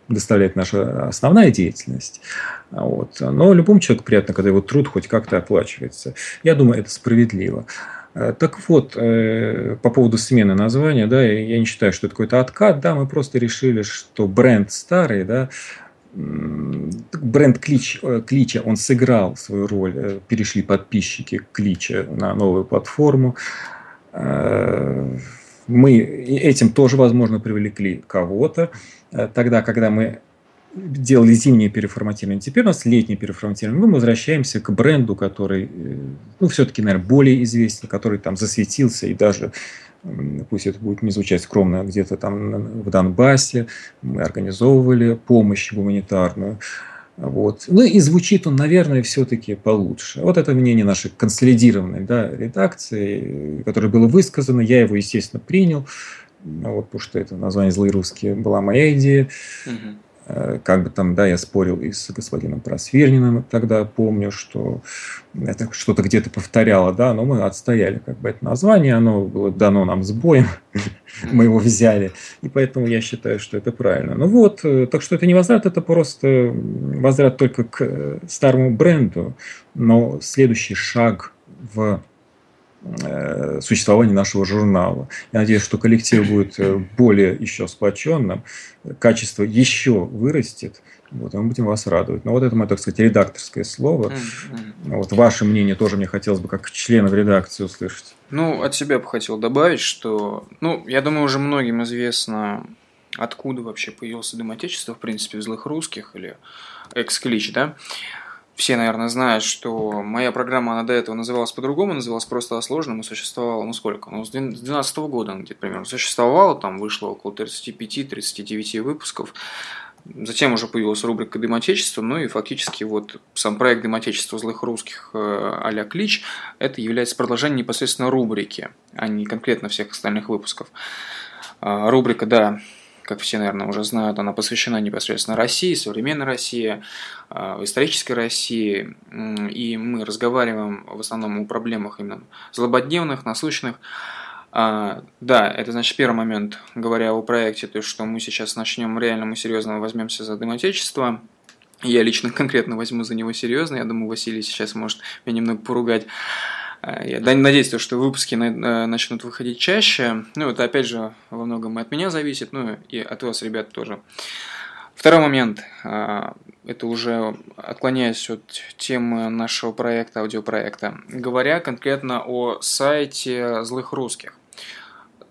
Speaker 2: доставляет наша основная деятельность. Вот. Но любому человеку приятно, когда его труд хоть как-то оплачивается. Я думаю, это справедливо. Э, так вот, э, по поводу смены названия, да, я не считаю, что это какой-то откат, да, мы просто решили, что бренд старый, да, бренд Клич, э, Клича, он сыграл свою роль, перешли подписчики Клича на новую платформу, мы этим тоже, возможно, привлекли кого-то. Э, тогда, когда мы делали зимнее переформатирование, теперь у нас летнее переформатирование. Мы возвращаемся к бренду, который, э, ну, все-таки, наверное, более известен, который там засветился и даже пусть это будет не звучать скромно, где-то там в Донбассе мы организовывали помощь гуманитарную. Вот. Ну и звучит он, наверное, все-таки получше. Вот это мнение нашей консолидированной да, редакции, которое было высказано. Я его, естественно, принял. Вот, потому что это название «Злые русские» была моя идея. Угу. Как бы там, да, я спорил и с господином Просверниным тогда, помню, что это что-то где-то повторяло, да, но мы отстояли как бы это название, оно было дано нам с боем, мы его взяли, и поэтому я считаю, что это правильно. Ну вот, э, так что это не возврат, это просто возврат только к э, старому бренду, но следующий шаг в существования нашего журнала. Я надеюсь, что коллектив будет э, более еще сплоченным, качество еще вырастет, вот, и мы будем вас радовать. Но вот это мое, так сказать, редакторское слово. Mm-hmm. Вот ваше мнение тоже мне хотелось бы как члена в редакции услышать.
Speaker 1: Ну, от себя бы хотел добавить, что, ну, я думаю, уже многим известно, откуда вообще появился Дым Отечества, в принципе, в «Злых русских» или «Эксклич», да все, наверное, знают, что моя программа, она до этого называлась по-другому, называлась просто о сложном и существовала, ну сколько, ну с 2012 года где-то примерно существовала, там вышло около 35-39 выпусков. Затем уже появилась рубрика «Дым Отечества», ну и фактически вот сам проект «Дым Отечества злых русских» э, а-ля Клич, это является продолжением непосредственно рубрики, а не конкретно всех остальных выпусков. А, рубрика, да, как все, наверное, уже знают, она посвящена непосредственно России, современной России, а, исторической России. И мы разговариваем в основном о проблемах именно злободневных, насущных. А, да, это значит первый момент, говоря о проекте, то есть что мы сейчас начнем реально, мы серьезно возьмемся за Дым Отечества. Я лично конкретно возьму за него серьезно. Я думаю, Василий сейчас может меня немного поругать. А, я надеюсь, что выпуски э, начнут выходить чаще. Ну, это опять же во многом и от меня зависит, ну и от вас, ребят, тоже. Второй момент, а, это уже отклоняясь от темы нашего проекта, аудиопроекта, говоря конкретно о сайте злых русских.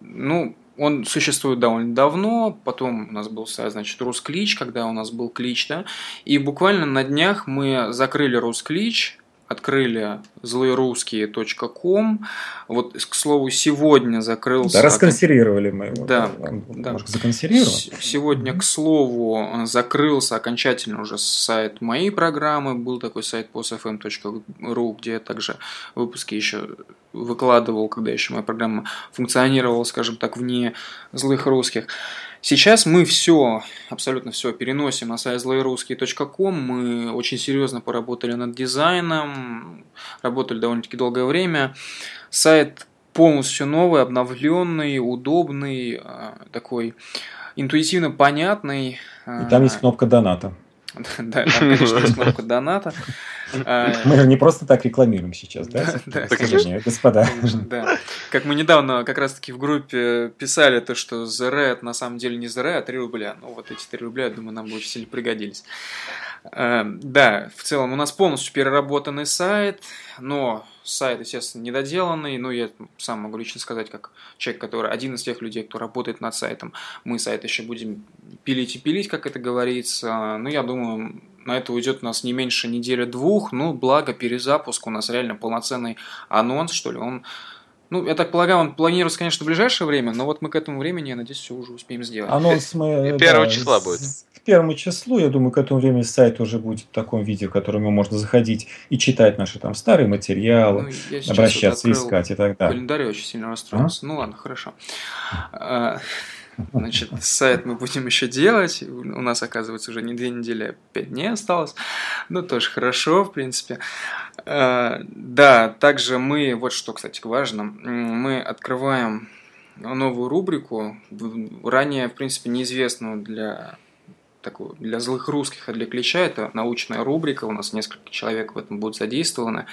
Speaker 1: Ну, он существует довольно давно, потом у нас был сайт, значит, Русклич, когда у нас был клич, да, и буквально на днях мы закрыли Русклич, открыли злоерусские.ком. Вот, к слову, сегодня закрылся...
Speaker 2: Да, расконсервировали мы его.
Speaker 1: Да, да.
Speaker 2: Может, законсервировал?
Speaker 1: Сегодня, к слову, закрылся окончательно уже сайт моей программы. Был такой сайт postfm.ru, где я также выпуски еще выкладывал, когда еще моя программа функционировала, скажем так, вне злых русских. Сейчас мы все, абсолютно все переносим на сайт злоерусский.ком. Мы очень серьезно поработали над дизайном, работали довольно-таки долгое время. Сайт полностью новый, обновленный, удобный, а, такой интуитивно понятный.
Speaker 2: И там есть кнопка доната.
Speaker 1: Да, там, конечно, есть кнопка доната.
Speaker 2: Мы же не просто так рекламируем сейчас, да? Да, конечно. господа.
Speaker 1: Да. Как мы недавно как раз-таки в группе писали то, что The Red на самом деле не The Red, а 3 рубля. Ну, вот эти 3 рубля, я думаю, нам бы очень сильно пригодились. А, да, в целом у нас полностью переработанный сайт, но сайт, естественно, недоделанный, но я сам могу лично сказать, как человек, который один из тех людей, кто работает над сайтом, мы сайт еще будем пилить и пилить, как это говорится. Ну, я думаю, на это уйдет у нас не меньше недели-двух, ну, благо перезапуск, у нас реально полноценный анонс, что ли, он ну, я так полагаю, он планируется, конечно, в ближайшее время, но вот мы к этому времени, я надеюсь, все уже успеем сделать.
Speaker 2: Анонс мы...
Speaker 3: Первого да, числа будет.
Speaker 2: К первому числу, я думаю, к этому времени сайт уже будет в таком виде, в котором можно заходить и читать наши там старые материалы, ну, обращаться, вот искать и так далее.
Speaker 1: Календарь очень сильно расстроился. А? Ну ладно, хорошо. Значит, сайт мы будем еще делать. У нас, оказывается, уже не две недели, а пять дней осталось. Ну, тоже хорошо, в принципе. А, да, также мы, вот что, кстати, важно, мы открываем новую рубрику, ранее, в принципе, неизвестную для такую, для злых русских, а для клеща. Это научная рубрика, у нас несколько человек в этом будут задействованы.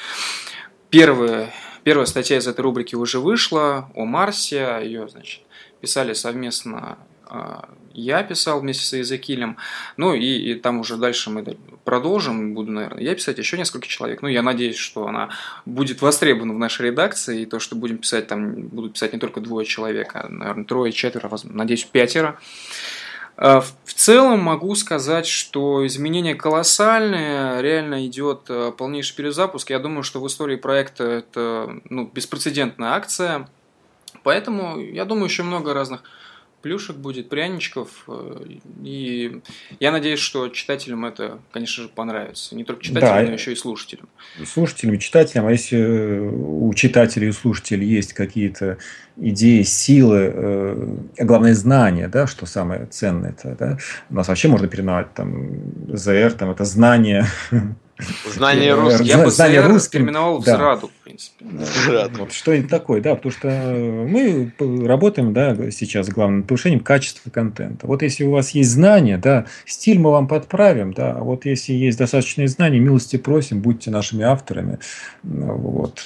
Speaker 1: Первая, первая статья из этой рубрики уже вышла о Марсе, ее, значит, писали совместно а, я писал вместе с Иезекиилем, ну и, и там уже дальше мы продолжим, буду, наверное, я писать еще несколько человек, ну я надеюсь, что она будет востребована в нашей редакции, и то, что будем писать, там будут писать не только двое человек, а, наверное, трое, четверо, надеюсь, пятеро. А, в целом могу сказать, что изменения колоссальные, реально идет полнейший перезапуск. Я думаю, что в истории проекта это ну, беспрецедентная акция – Поэтому я думаю, еще много разных плюшек будет, пряничков. Э, и я надеюсь, что читателям это, конечно же, понравится. Не только читателям, да, но еще и слушателям.
Speaker 2: Слушателям, читателям. А если у читателей и слушателей есть какие-то идеи, силы, э, а главное знания, да, что самое ценное, это, да, у нас вообще можно переименовать там ЗР, там это знание
Speaker 3: Знание русского.
Speaker 1: Я бы знание русским переименовал в да. Зраду, в принципе.
Speaker 2: Зраду. Вот, что это такое, да, потому что мы работаем, да, сейчас главным повышением качества контента. Вот если у вас есть знания, да, стиль мы вам подправим, да, а вот если есть достаточные знания, милости просим, будьте нашими авторами, вот,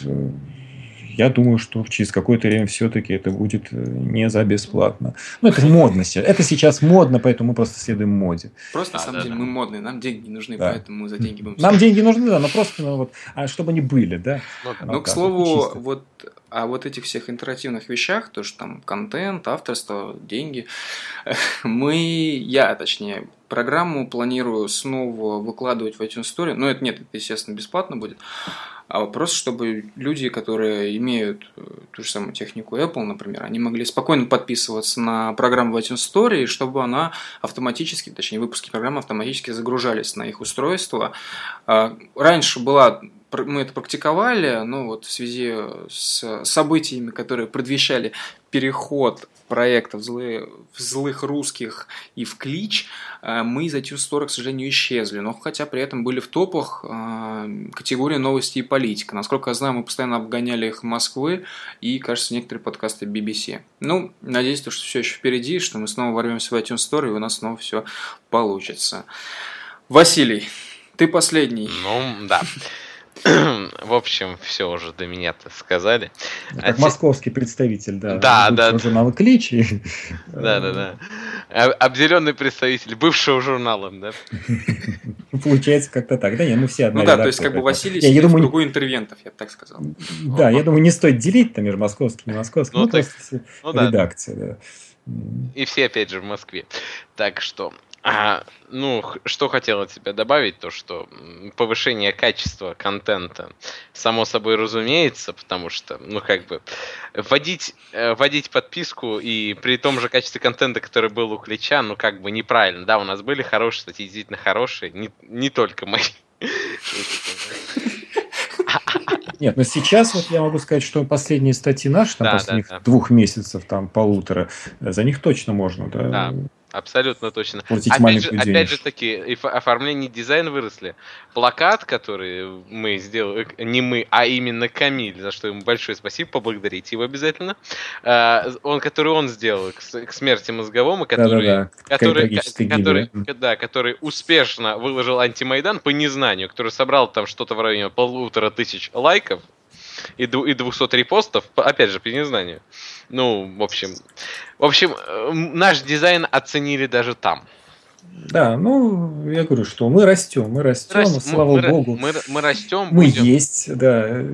Speaker 2: я думаю, что через какое-то время все-таки это будет э, не за бесплатно. Ну, это модно. Это сейчас модно, поэтому мы просто следуем моде.
Speaker 1: Просто, на самом деле, мы модные, нам деньги нужны, да. поэтому мы за деньги будем...
Speaker 2: Нам деньги нужны, да, но просто, ну, вот, а чтобы они были, да.
Speaker 1: Ну, ну к слову, вот о вот этих всех интерактивных вещах, то, что там контент, авторство, деньги, мы, я, точнее, программу планирую снова выкладывать в iTunes Store, но это нет, это, естественно, бесплатно будет, а вопрос, чтобы люди, которые имеют э, ту же самую технику Apple, например, они могли спокойно подписываться на программу в iTunes Store, и чтобы она автоматически, точнее, выпуски программы автоматически загружались на их устройство. А, раньше была мы это практиковали, но вот в связи с событиями, которые предвещали переход проектов злые, в злых русских и в клич, э, мы из iTunes Store, к сожалению, исчезли. Но хотя при этом были в топах э, категории новости и политика. Насколько я знаю, мы постоянно обгоняли их Москвы и, кажется, некоторые подкасты BBC. Ну, надеюсь, что все еще впереди, что мы снова ворвемся в iTunes Store и у нас снова все получится. Василий, ты последний.
Speaker 3: Ну, да. В общем, все уже до меня-то сказали.
Speaker 2: Ну, как а московский те... представитель, да.
Speaker 3: Да, да.
Speaker 2: Журнала Клич.
Speaker 3: Да, да, да. Обделенный представитель бывшего журнала, да.
Speaker 2: Получается как-то так, да? Не, мы все одна
Speaker 1: Ну да, то есть как бы Василий я, я думаю, в кругу интервентов, я бы так сказал.
Speaker 2: Да, я думаю, не стоит делить там между московским и московским, ну, ну просто ну редакция, да.
Speaker 3: И все, опять же, в Москве. Так что, А, ну, что хотел от тебя добавить, то что повышение качества контента, само собой разумеется, потому что, ну, как бы, вводить, э, вводить подписку и при том же качестве контента, который был у Клича, ну, как бы неправильно. Да, у нас были хорошие статьи, действительно хорошие, не, не только мои.
Speaker 2: Нет, но сейчас вот я могу сказать, что последние статьи наши, там, да, последних да, да. двух месяцев, там, полутора, за них точно можно, да?
Speaker 3: Да, Абсолютно точно. Опять же, опять же таки, оформление дизайн выросли. Плакат, который мы сделали, не мы, а именно Камиль, за что ему большое спасибо, поблагодарить его обязательно. А, он, который он сделал к, смерти мозговому, который, да, да, да. который, который, да, который успешно выложил антимайдан по незнанию, который собрал там что-то в районе полутора тысяч лайков и, и 200 репостов, опять же, по незнанию. Ну, в общем, в общем, наш дизайн оценили даже там.
Speaker 2: Да, ну, я говорю, что мы растем, мы растем, Раст... слава мы, богу.
Speaker 3: Мы, мы растем.
Speaker 2: Мы будем... есть, да.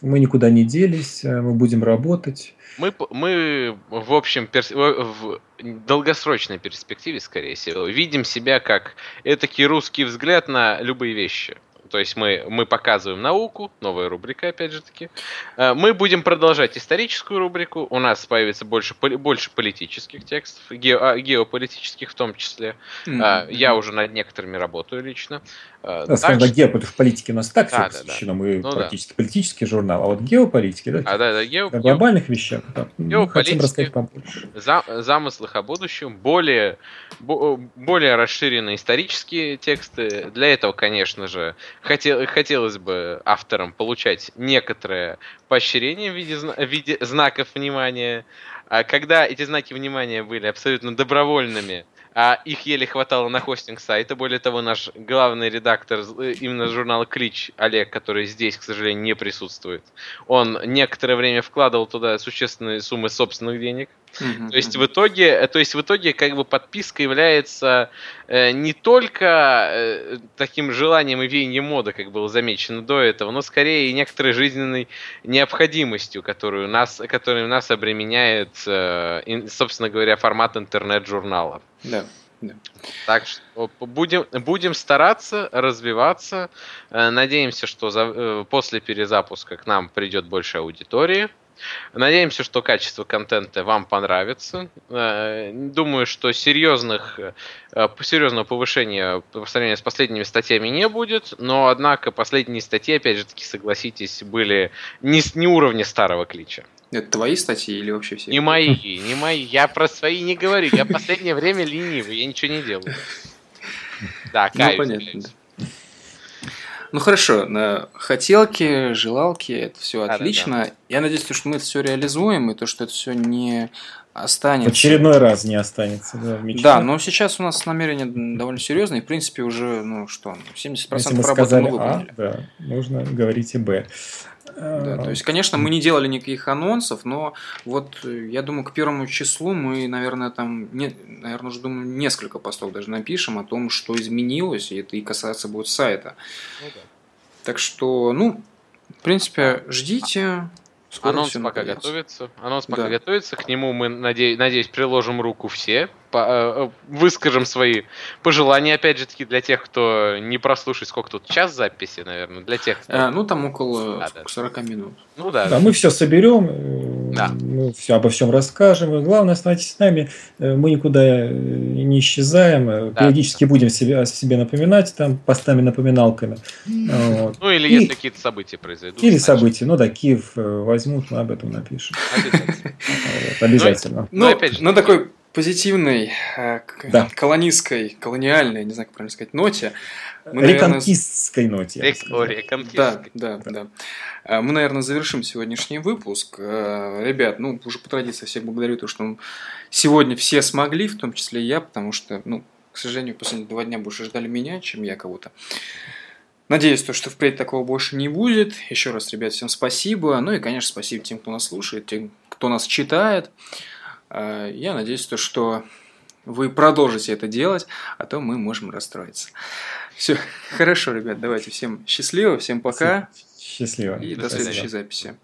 Speaker 2: Мы никуда не делись, э, мы будем работать.
Speaker 3: Мы, мы в общем, перс... в долгосрочной перспективе, скорее всего, видим себя как этакий русский взгляд на любые вещи. То есть мы, мы показываем науку, новая рубрика, опять же таки. Э, мы будем продолжать историческую рубрику. У нас появится больше, больше политических текстов, ге, а, геополитических в том числе. Mm-hmm. Я уже над некоторыми работаю лично.
Speaker 2: Э, скажем так, гео в политике у нас так да, все посвящено, да, да. мы ну, практически да. политический журнал, а вот геополитики, да,
Speaker 3: а, да, да гео,
Speaker 2: о глобальных вещах, да, мы хотим рассказать побольше.
Speaker 3: За, замыслах о будущем, более, более расширенные исторические тексты. Для этого, конечно же, хотел, хотелось бы авторам получать некоторое поощрение в виде, в виде знаков внимания. А когда эти знаки внимания были абсолютно добровольными, а их еле хватало на хостинг сайта. Более того, наш главный редактор э, именно журнала Клич, Олег, который здесь, к сожалению, не присутствует, он некоторое время вкладывал туда существенные суммы собственных денег. Mm-hmm. То есть в итоге, то есть в итоге как бы подписка является э, не только э, таким желанием и веянием моды, как было замечено до этого, но скорее и некоторой жизненной необходимостью, которую нас, которую нас обременяет, э, in, собственно говоря, формат интернет-журналов.
Speaker 1: Да. Да.
Speaker 3: Так что будем, будем стараться развиваться. Э, надеемся, что за, э, после перезапуска к нам придет больше аудитории. Надеемся, что качество контента вам понравится. Э, думаю, что серьезных, серьезного повышения по сравнению с последними статьями не будет, но, однако, последние статьи, опять же таки, согласитесь, были не, не уровня старого клича.
Speaker 1: Это твои статьи или вообще все?
Speaker 3: Не мои, не мои. Я про свои не говорю. Я в последнее время ленивый, я ничего не делаю.
Speaker 1: Да, ну, понятно. Ну хорошо, на хотелки, желалки, это все отлично. Да, да. Я надеюсь, что мы это все реализуем, и то, что это все не останется. В
Speaker 2: очередной раз не останется, да,
Speaker 1: Да, но сейчас у нас намерение довольно серьезное, и в принципе уже, ну что, 70% Если мы работы сказали мы выполнили.
Speaker 2: А, да, нужно говорить и Б.
Speaker 1: Да, то есть, конечно, мы не делали никаких анонсов, но вот э, я думаю, к первому числу мы, наверное, там, не, наверное, уже думаю, несколько постов даже напишем о том, что изменилось, и это и касается будет сайта. Ну, да. Так что, ну, в принципе, ждите.
Speaker 3: Скоро Анонс пока готовится. Анонс пока да. готовится. К нему мы, надеюсь, надеюсь, приложим руку все. По, э, выскажем свои пожелания, опять же таки, для тех, кто не прослушает, сколько тут час записи, наверное, для тех, кто...
Speaker 1: А, ну, там около а, да. 40 минут.
Speaker 2: Ну да. Да, мы все соберем, да. мы все обо всем расскажем. И главное, оставайтесь с нами. Э, мы никуда э, не исчезаем. Э, да. Периодически будем себе, о себе напоминать, там, постами, напоминалками.
Speaker 3: Вот. Ну, или и... если какие-то события произойдут.
Speaker 2: Или значит. события. Ну да, Киев возьмут, мы об этом напишем. Обязательно. Обязательно.
Speaker 1: Ну, опять же, ну такой позитивной, да. колонистской, колониальной, не знаю, как правильно сказать, ноте.
Speaker 2: Мы, реконкистской наверное... ноте.
Speaker 3: Рек... О,
Speaker 1: да, да, да, да. Мы, наверное, завершим сегодняшний выпуск. Э, ребят, ну, уже по традиции всех благодарю, то, что сегодня все смогли, в том числе и я, потому что, ну, к сожалению, последние два дня больше ждали меня, чем я кого-то. Надеюсь, то, что впредь такого больше не будет. Еще раз, ребят, всем спасибо. Ну и, конечно, спасибо тем, кто нас слушает, тем, кто нас читает. Э, я надеюсь, то, что вы продолжите это делать, а то мы можем расстроиться. Все, хорошо, ребят, давайте всем счастливо, всем пока.
Speaker 2: Счастливо.
Speaker 1: И до следующей записи.